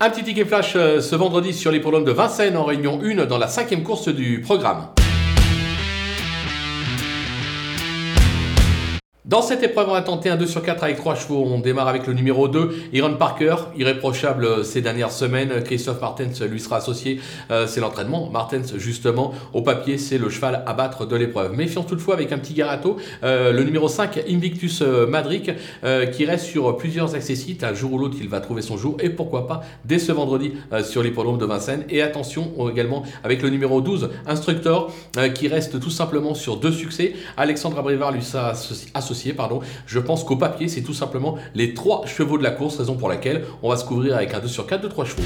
Un petit ticket flash euh, ce vendredi sur l'hippodrome de Vincennes en réunion 1 dans la cinquième course du programme. Dans cette épreuve, on va tenter un 2 sur 4 avec 3 chevaux. On démarre avec le numéro 2, Iron Parker, irréprochable euh, ces dernières semaines. Christophe Martens lui sera associé. Euh, c'est l'entraînement. Martens, justement, au papier, c'est le cheval à battre de l'épreuve. Méfiance toutefois avec un petit garato. Euh, le numéro 5, Invictus Madric, qui reste sur plusieurs accessites. Un jour ou l'autre, il va trouver son jour. Et pourquoi pas dès ce vendredi sur l'hippodrome de Vincennes. Et attention également avec le numéro 12, Instructor, qui reste tout simplement sur deux succès. Alexandre Abrivard lui sera associé Je pense qu'au papier, c'est tout simplement les trois chevaux de la course, raison pour laquelle on va se couvrir avec un 2 sur 4 de 3 chevaux.